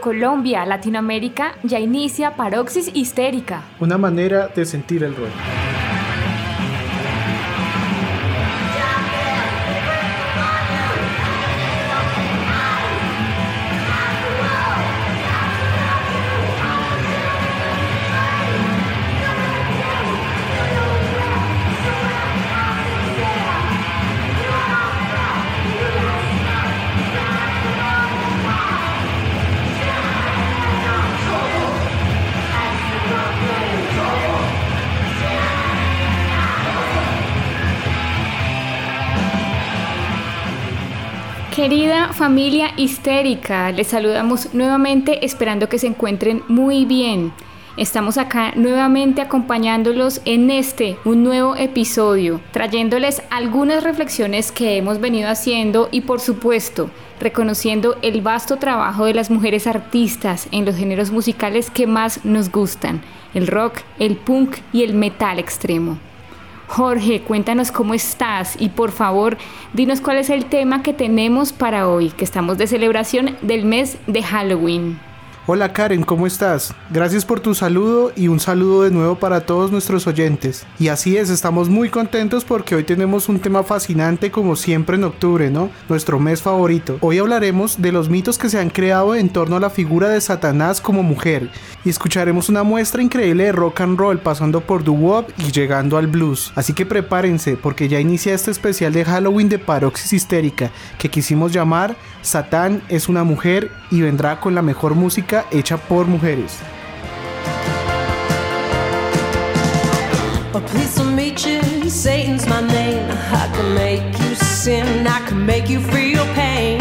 Colombia, Latinoamérica, ya inicia Paroxis Histérica. Una manera de sentir el rock. Familia histérica, les saludamos nuevamente esperando que se encuentren muy bien. Estamos acá nuevamente acompañándolos en este, un nuevo episodio, trayéndoles algunas reflexiones que hemos venido haciendo y por supuesto reconociendo el vasto trabajo de las mujeres artistas en los géneros musicales que más nos gustan, el rock, el punk y el metal extremo. Jorge, cuéntanos cómo estás y por favor dinos cuál es el tema que tenemos para hoy, que estamos de celebración del mes de Halloween. Hola Karen, ¿cómo estás? Gracias por tu saludo y un saludo de nuevo para todos nuestros oyentes. Y así es, estamos muy contentos porque hoy tenemos un tema fascinante como siempre en octubre, ¿no? Nuestro mes favorito. Hoy hablaremos de los mitos que se han creado en torno a la figura de Satanás como mujer y escucharemos una muestra increíble de rock and roll pasando por doo-wop y llegando al blues. Así que prepárense porque ya inicia este especial de Halloween de Paroxis Histérica que quisimos llamar Satán es una mujer y vendrá con la mejor música hecha por mujeres. Oh, please don't meet you. Satan's my name. I can make you sin. I can make you feel pain.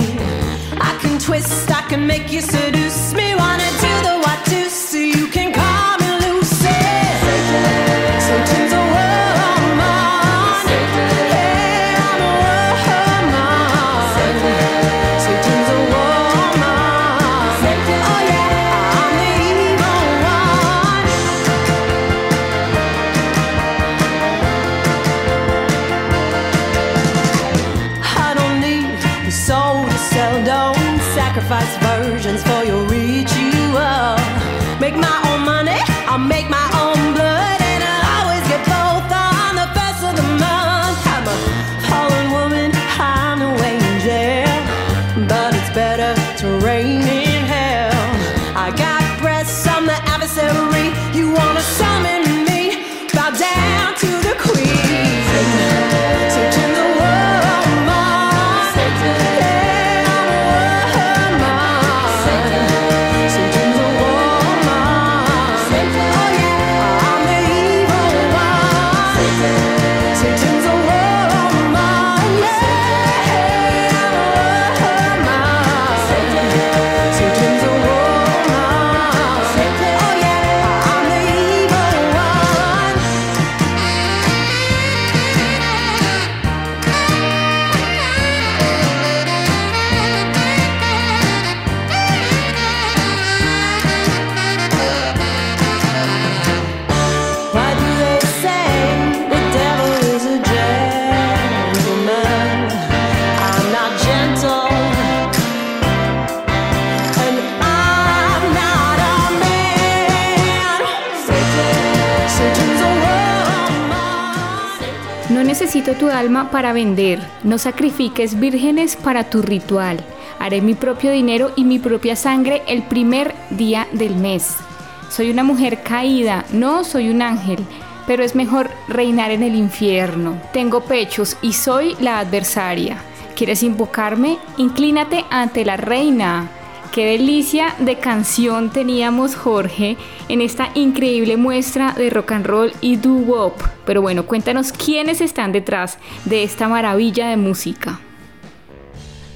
I can twist. I can make you seduce me. Wanna do the what to see. You can call para vender, no sacrifiques vírgenes para tu ritual. Haré mi propio dinero y mi propia sangre el primer día del mes. Soy una mujer caída, no soy un ángel, pero es mejor reinar en el infierno. Tengo pechos y soy la adversaria. ¿Quieres invocarme? Inclínate ante la reina. Qué delicia de canción teníamos Jorge en esta increíble muestra de rock and roll y doo wop. Pero bueno, cuéntanos quiénes están detrás de esta maravilla de música.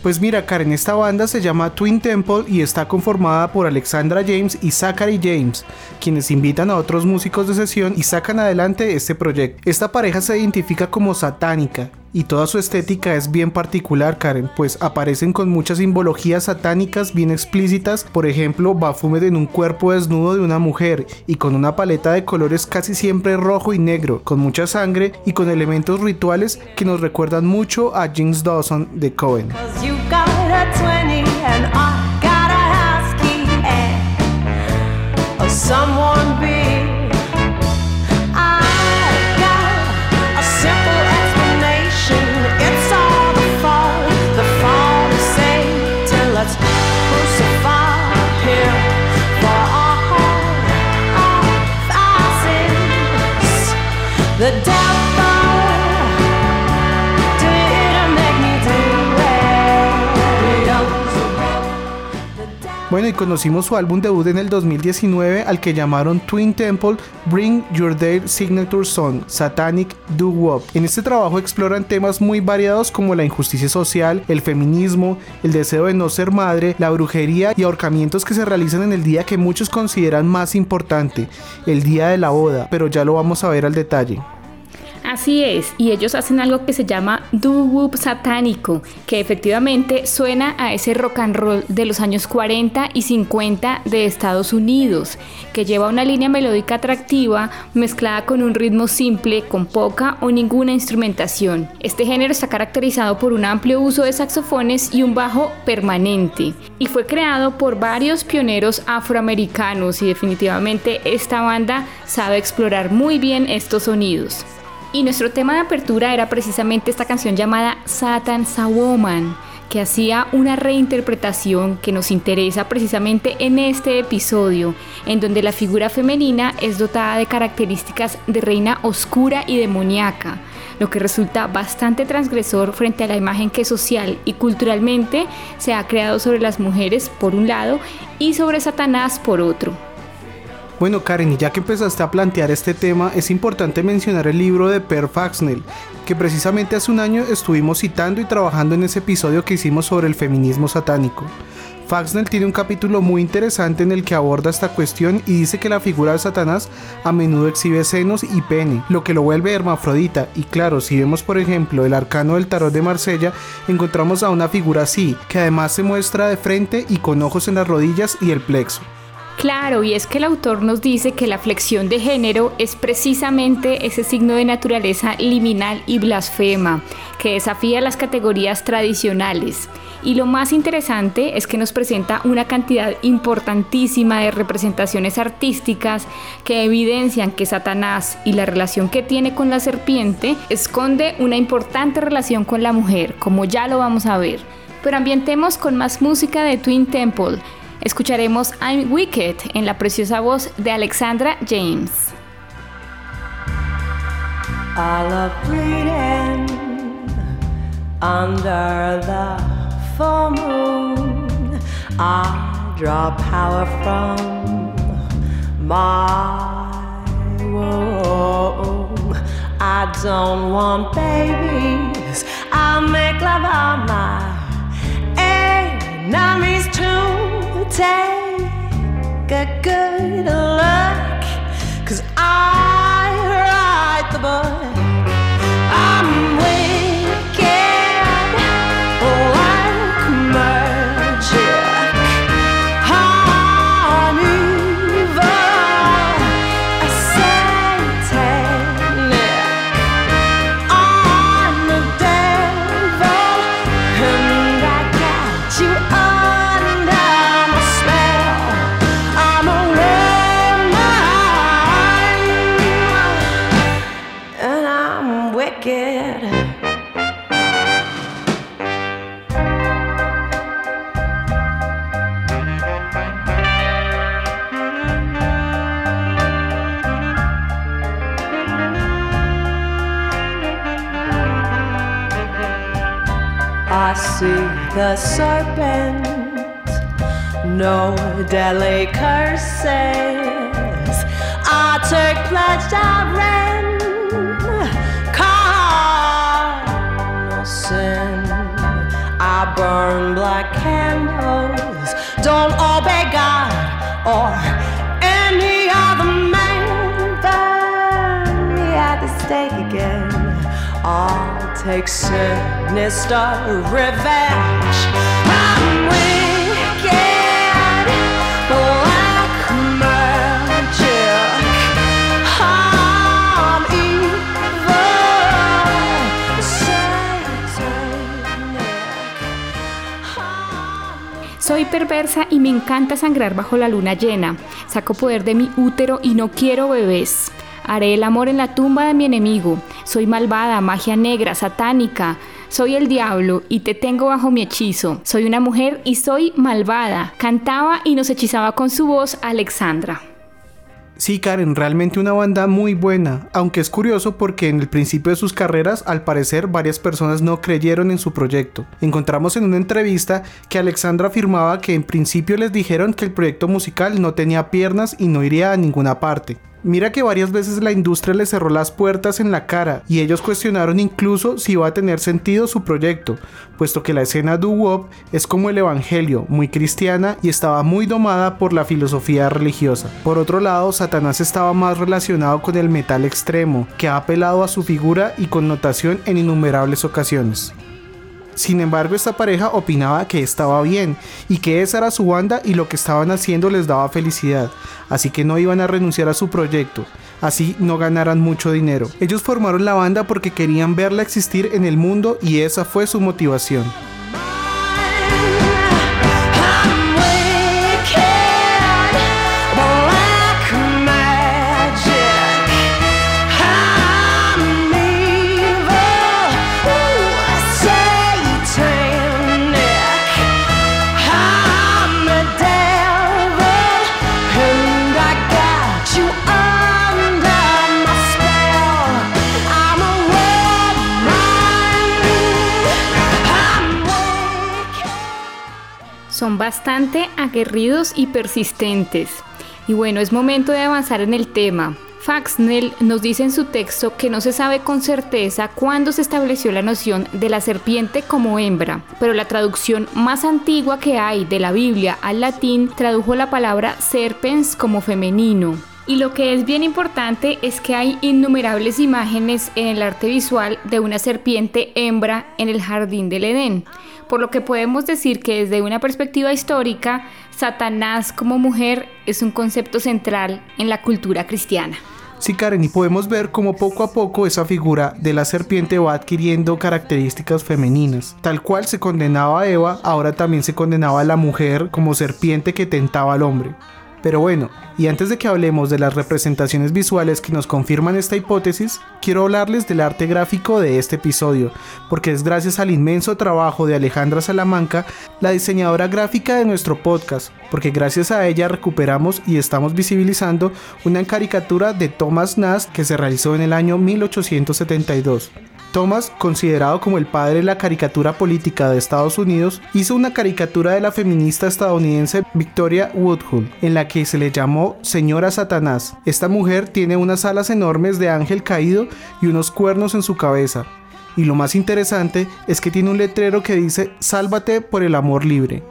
Pues mira, Karen, esta banda se llama Twin Temple y está conformada por Alexandra James y Zachary James, quienes invitan a otros músicos de sesión y sacan adelante este proyecto. Esta pareja se identifica como satánica y toda su estética es bien particular, Karen, pues aparecen con muchas simbologías satánicas bien explícitas, por ejemplo, Baphomet en un cuerpo desnudo de una mujer y con una paleta de colores casi siempre rojo y negro, con mucha sangre y con elementos rituales que nos recuerdan mucho a James Dawson de Cohen. Bueno, y conocimos su álbum debut en el 2019 al que llamaron Twin Temple Bring Your Dale Signature Song, Satanic Do Wop. En este trabajo exploran temas muy variados como la injusticia social, el feminismo, el deseo de no ser madre, la brujería y ahorcamientos que se realizan en el día que muchos consideran más importante, el día de la boda, pero ya lo vamos a ver al detalle. Así es, y ellos hacen algo que se llama doo-wop satánico, que efectivamente suena a ese rock and roll de los años 40 y 50 de Estados Unidos, que lleva una línea melódica atractiva mezclada con un ritmo simple, con poca o ninguna instrumentación. Este género está caracterizado por un amplio uso de saxofones y un bajo permanente, y fue creado por varios pioneros afroamericanos y definitivamente esta banda sabe explorar muy bien estos sonidos. Y nuestro tema de apertura era precisamente esta canción llamada Satan's a Woman, que hacía una reinterpretación que nos interesa precisamente en este episodio, en donde la figura femenina es dotada de características de reina oscura y demoníaca, lo que resulta bastante transgresor frente a la imagen que social y culturalmente se ha creado sobre las mujeres por un lado y sobre Satanás por otro. Bueno, Karen, y ya que empezaste a plantear este tema, es importante mencionar el libro de Per Faxnell, que precisamente hace un año estuvimos citando y trabajando en ese episodio que hicimos sobre el feminismo satánico. Faxnell tiene un capítulo muy interesante en el que aborda esta cuestión y dice que la figura de Satanás a menudo exhibe senos y pene, lo que lo vuelve hermafrodita. Y claro, si vemos por ejemplo el arcano del tarot de Marsella, encontramos a una figura así, que además se muestra de frente y con ojos en las rodillas y el plexo. Claro, y es que el autor nos dice que la flexión de género es precisamente ese signo de naturaleza liminal y blasfema, que desafía las categorías tradicionales. Y lo más interesante es que nos presenta una cantidad importantísima de representaciones artísticas que evidencian que Satanás y la relación que tiene con la serpiente esconde una importante relación con la mujer, como ya lo vamos a ver. Pero ambientemos con más música de Twin Temple. Escucharemos I'm Wicked en la preciosa voz de Alexandra James. I love reading under the full moon. I draw power from my womb. I don't want babies. I make love on my enemies to take a good look. Cause I write the book. Soy perversa y me encanta sangrar bajo la luna llena. Saco poder de mi útero y no quiero bebés. Haré el amor en la tumba de mi enemigo. Soy malvada, magia negra, satánica. Soy el diablo y te tengo bajo mi hechizo. Soy una mujer y soy malvada. Cantaba y nos hechizaba con su voz Alexandra. Sí, Karen, realmente una banda muy buena, aunque es curioso porque en el principio de sus carreras, al parecer, varias personas no creyeron en su proyecto. Encontramos en una entrevista que Alexandra afirmaba que en principio les dijeron que el proyecto musical no tenía piernas y no iría a ninguna parte. Mira que varias veces la industria les cerró las puertas en la cara y ellos cuestionaron incluso si iba a tener sentido su proyecto, puesto que la escena doo-wop es como el evangelio, muy cristiana y estaba muy domada por la filosofía religiosa. Por otro lado, Satanás estaba más relacionado con el metal extremo, que ha apelado a su figura y connotación en innumerables ocasiones. Sin embargo, esta pareja opinaba que estaba bien y que esa era su banda y lo que estaban haciendo les daba felicidad, así que no iban a renunciar a su proyecto, así no ganaran mucho dinero. Ellos formaron la banda porque querían verla existir en el mundo y esa fue su motivación. Bastante aguerridos y persistentes. Y bueno, es momento de avanzar en el tema. Faxnell nos dice en su texto que no se sabe con certeza cuándo se estableció la noción de la serpiente como hembra, pero la traducción más antigua que hay de la Biblia al latín tradujo la palabra serpens como femenino. Y lo que es bien importante es que hay innumerables imágenes en el arte visual de una serpiente hembra en el jardín del Edén, por lo que podemos decir que desde una perspectiva histórica, Satanás como mujer es un concepto central en la cultura cristiana. Sí, Karen, y podemos ver cómo poco a poco esa figura de la serpiente va adquiriendo características femeninas. Tal cual se condenaba a Eva, ahora también se condenaba a la mujer como serpiente que tentaba al hombre. Pero bueno, y antes de que hablemos de las representaciones visuales que nos confirman esta hipótesis, quiero hablarles del arte gráfico de este episodio, porque es gracias al inmenso trabajo de Alejandra Salamanca, la diseñadora gráfica de nuestro podcast, porque gracias a ella recuperamos y estamos visibilizando una caricatura de Thomas Nast que se realizó en el año 1872. Thomas, considerado como el padre de la caricatura política de Estados Unidos, hizo una caricatura de la feminista estadounidense Victoria Woodhull, en la que se le llamó Señora Satanás. Esta mujer tiene unas alas enormes de ángel caído y unos cuernos en su cabeza. Y lo más interesante es que tiene un letrero que dice Sálvate por el amor libre.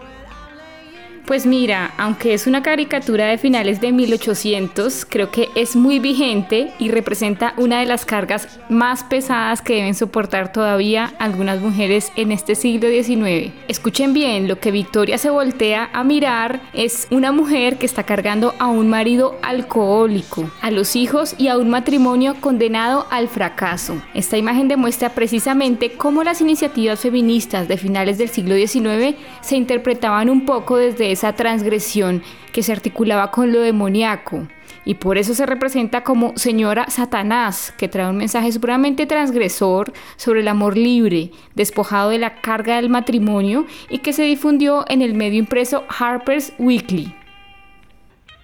Pues mira, aunque es una caricatura de finales de 1800, creo que es muy vigente y representa una de las cargas más pesadas que deben soportar todavía algunas mujeres en este siglo XIX. Escuchen bien, lo que Victoria se voltea a mirar es una mujer que está cargando a un marido alcohólico, a los hijos y a un matrimonio condenado al fracaso. Esta imagen demuestra precisamente cómo las iniciativas feministas de finales del siglo XIX se interpretaban un poco desde esa transgresión que se articulaba con lo demoníaco. Y por eso se representa como señora Satanás, que trae un mensaje supremamente transgresor sobre el amor libre, despojado de la carga del matrimonio y que se difundió en el medio impreso Harper's Weekly.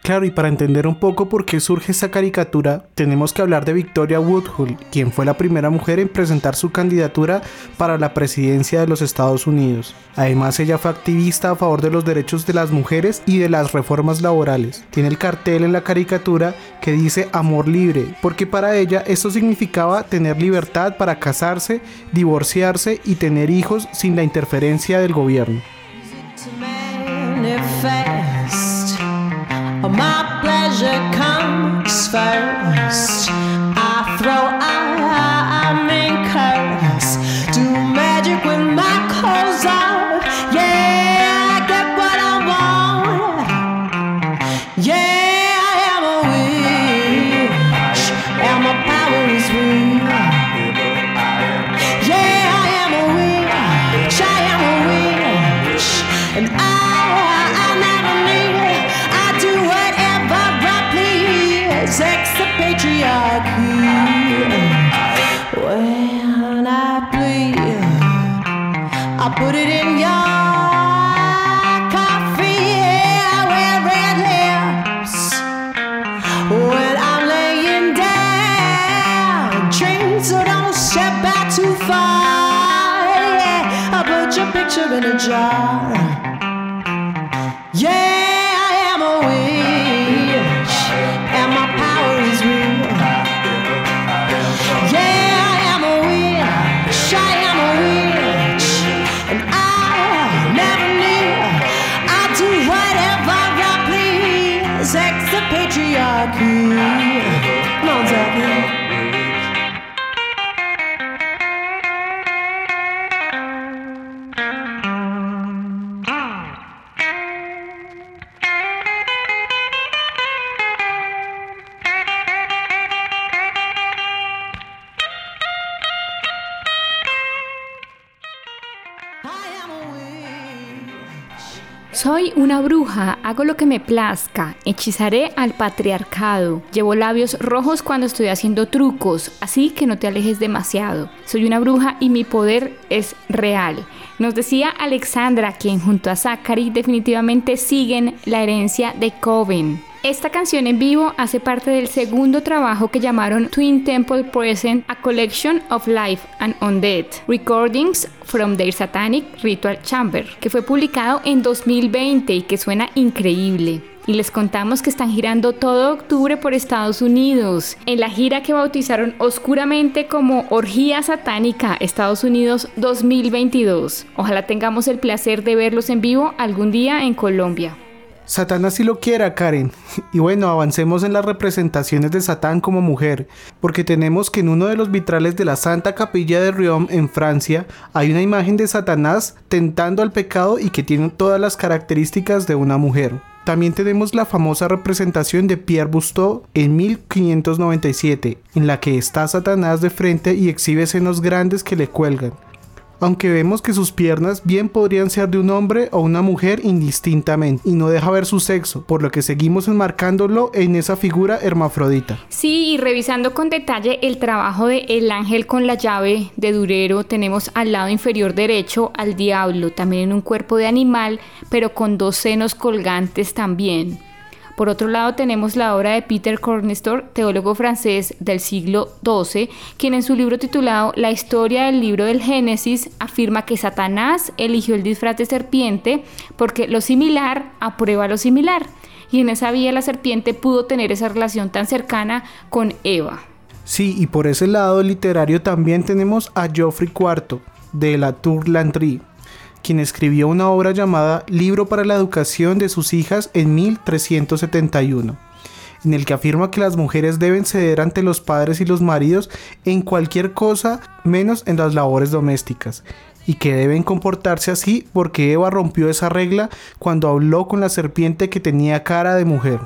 Claro, y para entender un poco por qué surge esta caricatura, tenemos que hablar de Victoria Woodhull, quien fue la primera mujer en presentar su candidatura para la presidencia de los Estados Unidos. Además, ella fue activista a favor de los derechos de las mujeres y de las reformas laborales. Tiene el cartel en la caricatura que dice amor libre, porque para ella esto significaba tener libertad para casarse, divorciarse y tener hijos sin la interferencia del gobierno. My pleasure comes first. I throw I'm I'll put it in your coffee, yeah, with red lips. I'm laying down, so don't step back too far. Yeah, I'll put your picture in a jar. Soy una bruja, hago lo que me plazca, hechizaré al patriarcado, llevo labios rojos cuando estoy haciendo trucos, así que no te alejes demasiado. Soy una bruja y mi poder es real. Nos decía Alexandra, quien junto a Zachary definitivamente siguen la herencia de Coven. Esta canción en vivo hace parte del segundo trabajo que llamaron Twin Temple Present, A Collection of Life and Undead, Recordings from their Satanic Ritual Chamber, que fue publicado en 2020 y que suena increíble. Y les contamos que están girando todo octubre por Estados Unidos, en la gira que bautizaron oscuramente como Orgía Satánica Estados Unidos 2022. Ojalá tengamos el placer de verlos en vivo algún día en Colombia. Satanás si lo quiera, Karen. Y bueno, avancemos en las representaciones de Satán como mujer, porque tenemos que en uno de los vitrales de la Santa Capilla de Riom en Francia hay una imagen de Satanás tentando al pecado y que tiene todas las características de una mujer. También tenemos la famosa representación de Pierre Busteau en 1597, en la que está Satanás de frente y exhibe senos grandes que le cuelgan aunque vemos que sus piernas bien podrían ser de un hombre o una mujer indistintamente y no deja ver su sexo, por lo que seguimos enmarcándolo en esa figura hermafrodita. Sí, y revisando con detalle el trabajo de El Ángel con la llave de Durero, tenemos al lado inferior derecho al diablo, también en un cuerpo de animal, pero con dos senos colgantes también. Por otro lado tenemos la obra de Peter Cornestor, teólogo francés del siglo XII, quien en su libro titulado La historia del libro del Génesis afirma que Satanás eligió el disfraz de serpiente porque lo similar aprueba lo similar. Y en esa vía la serpiente pudo tener esa relación tan cercana con Eva. Sí, y por ese lado literario también tenemos a Geoffrey IV de la Tour Landry, quien escribió una obra llamada Libro para la Educación de sus hijas en 1371, en el que afirma que las mujeres deben ceder ante los padres y los maridos en cualquier cosa menos en las labores domésticas, y que deben comportarse así porque Eva rompió esa regla cuando habló con la serpiente que tenía cara de mujer.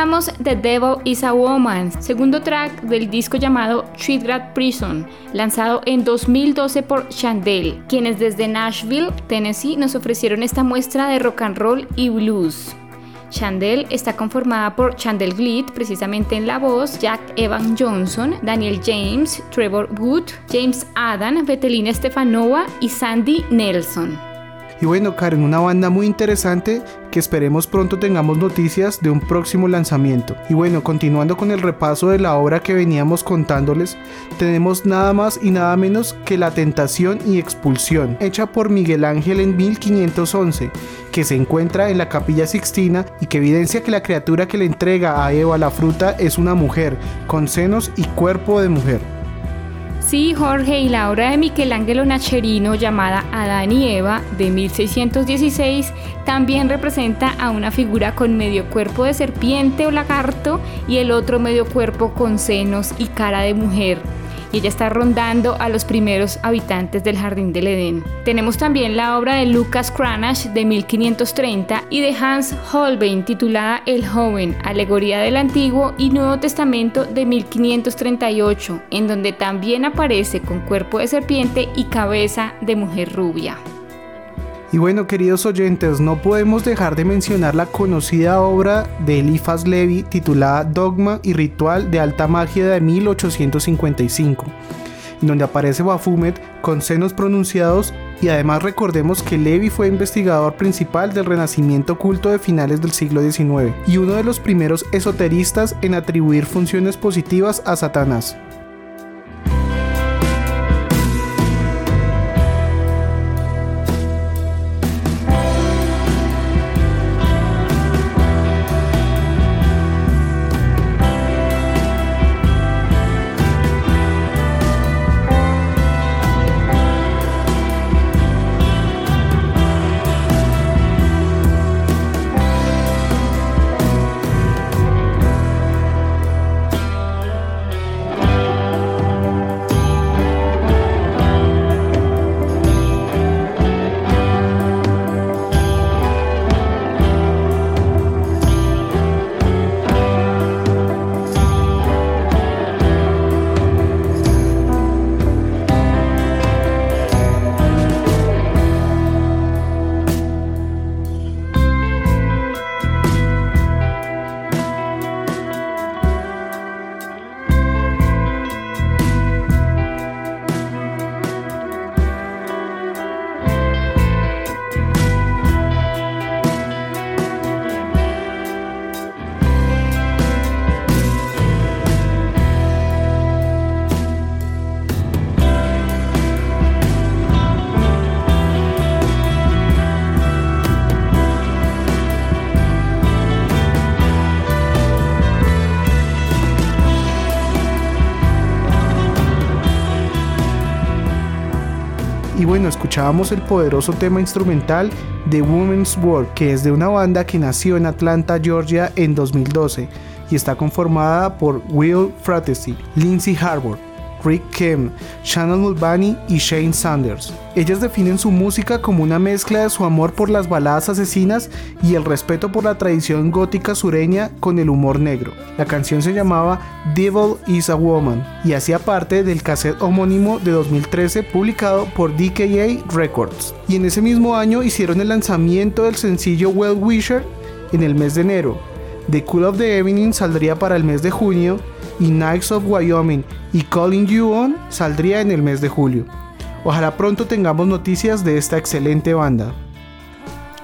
Escuchábamos The Devil is a Woman, segundo track del disco llamado Treatgrad Prison, lanzado en 2012 por Chandel, quienes desde Nashville, Tennessee, nos ofrecieron esta muestra de rock and roll y blues. Chandel está conformada por Chandel Glitt, precisamente en la voz, Jack Evan Johnson, Daniel James, Trevor Wood, James Adam, Betelina Stefanova y Sandy Nelson. Y bueno, Karen, una banda muy interesante que esperemos pronto tengamos noticias de un próximo lanzamiento. Y bueno, continuando con el repaso de la obra que veníamos contándoles, tenemos nada más y nada menos que La Tentación y Expulsión, hecha por Miguel Ángel en 1511, que se encuentra en la capilla Sixtina y que evidencia que la criatura que le entrega a Eva la fruta es una mujer, con senos y cuerpo de mujer. Sí, Jorge, y la obra de Michelangelo Nacherino llamada Adán y Eva de 1616 también representa a una figura con medio cuerpo de serpiente o lagarto y el otro medio cuerpo con senos y cara de mujer y ella está rondando a los primeros habitantes del Jardín del Edén. Tenemos también la obra de Lucas Cranach de 1530 y de Hans Holbein titulada El joven, alegoría del Antiguo y Nuevo Testamento de 1538, en donde también aparece con cuerpo de serpiente y cabeza de mujer rubia. Y bueno, queridos oyentes, no podemos dejar de mencionar la conocida obra de Eliphas Levi titulada Dogma y Ritual de Alta Magia de 1855, en donde aparece Baphomet con senos pronunciados y además recordemos que Levi fue investigador principal del renacimiento oculto de finales del siglo XIX y uno de los primeros esoteristas en atribuir funciones positivas a Satanás. Y bueno, escuchábamos el poderoso tema instrumental de Women's World, que es de una banda que nació en Atlanta, Georgia en 2012 y está conformada por Will Fratesi, Lindsay Harbour, Rick Kim, Shannon Mulvaney y Shane Sanders. Ellas definen su música como una mezcla de su amor por las baladas asesinas y el respeto por la tradición gótica sureña con el humor negro. La canción se llamaba Devil is a Woman y hacía parte del cassette homónimo de 2013 publicado por DKA Records. Y en ese mismo año hicieron el lanzamiento del sencillo Well Wisher en el mes de enero. The Cool of the Evening saldría para el mes de junio y Knights of Wyoming y Calling You On saldría en el mes de julio. Ojalá pronto tengamos noticias de esta excelente banda.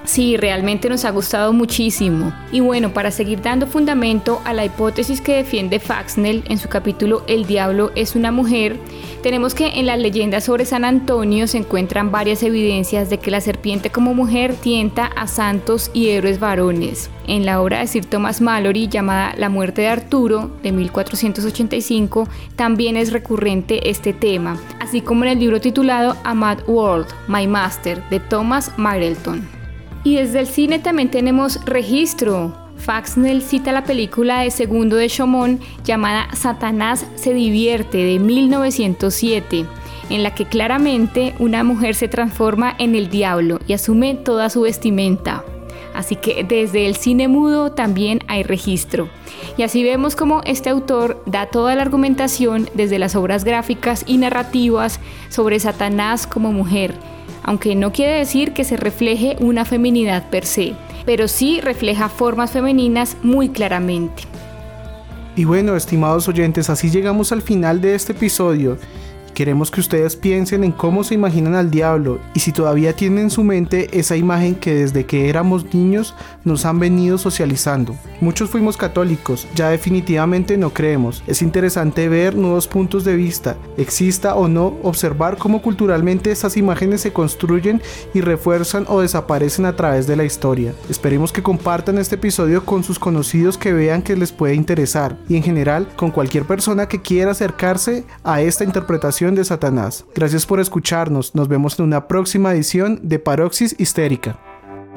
Sí, realmente nos ha gustado muchísimo. Y bueno, para seguir dando fundamento a la hipótesis que defiende Faxnell en su capítulo El diablo es una mujer, tenemos que en las leyendas sobre San Antonio se encuentran varias evidencias de que la serpiente como mujer tienta a santos y héroes varones. En la obra de Sir Thomas Mallory llamada La muerte de Arturo de 1485 también es recurrente este tema, así como en el libro titulado A Mad World, My Master de Thomas Marelton. Y desde el cine también tenemos registro. Faxnell cita la película de segundo de Chaumont llamada Satanás se divierte de 1907, en la que claramente una mujer se transforma en el diablo y asume toda su vestimenta. Así que desde el cine mudo también hay registro. Y así vemos cómo este autor da toda la argumentación desde las obras gráficas y narrativas sobre Satanás como mujer, aunque no quiere decir que se refleje una feminidad per se, pero sí refleja formas femeninas muy claramente. Y bueno, estimados oyentes, así llegamos al final de este episodio. Queremos que ustedes piensen en cómo se imaginan al diablo y si todavía tienen en su mente esa imagen que desde que éramos niños nos han venido socializando. Muchos fuimos católicos, ya definitivamente no creemos. Es interesante ver nuevos puntos de vista, exista o no, observar cómo culturalmente estas imágenes se construyen y refuerzan o desaparecen a través de la historia. Esperemos que compartan este episodio con sus conocidos que vean que les puede interesar y en general con cualquier persona que quiera acercarse a esta interpretación de Satanás. Gracias por escucharnos, nos vemos en una próxima edición de Paroxis Histérica.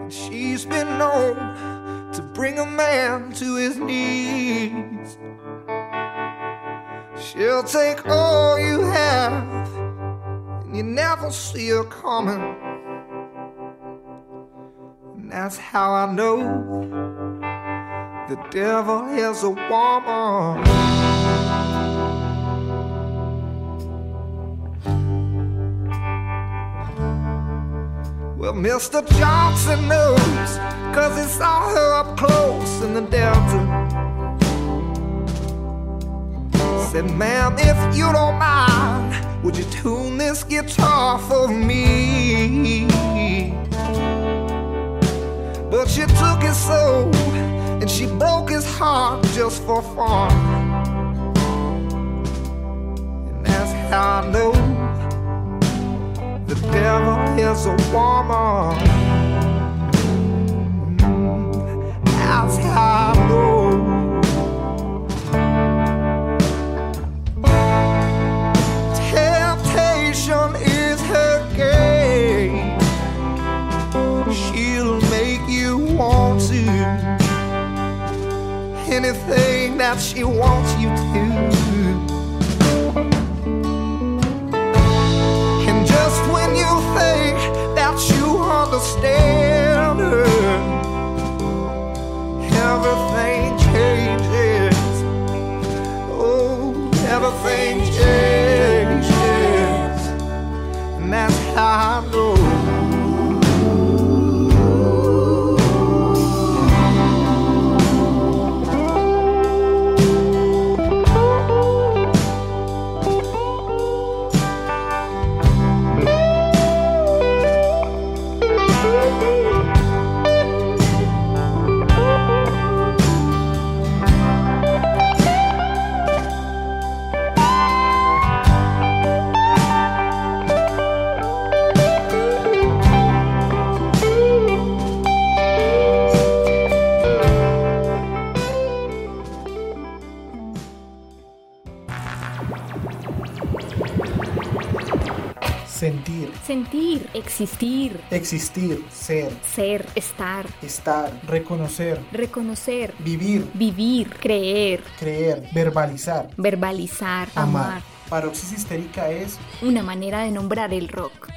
She's been known to bring a man to his knees. She'll take all you have, and you never see her coming. And that's how I know the devil is a woman. Well, Mr. Johnson knows, cause he saw her up close in the Delta. Said, ma'am, if you don't mind, would you tune this guitar for me? But she took his soul and she broke his heart just for fun. And that's how I know the devil is a woman. That's how I know. Temptation is her game. She'll make you want to anything that she wants you to. Everything changes. And that's how existir, existir, ser, ser, estar, estar, reconocer, reconocer, vivir, vivir, creer, creer, verbalizar, verbalizar, amar. amar. Paroxis histérica es Una manera de nombrar el rock.